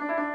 you.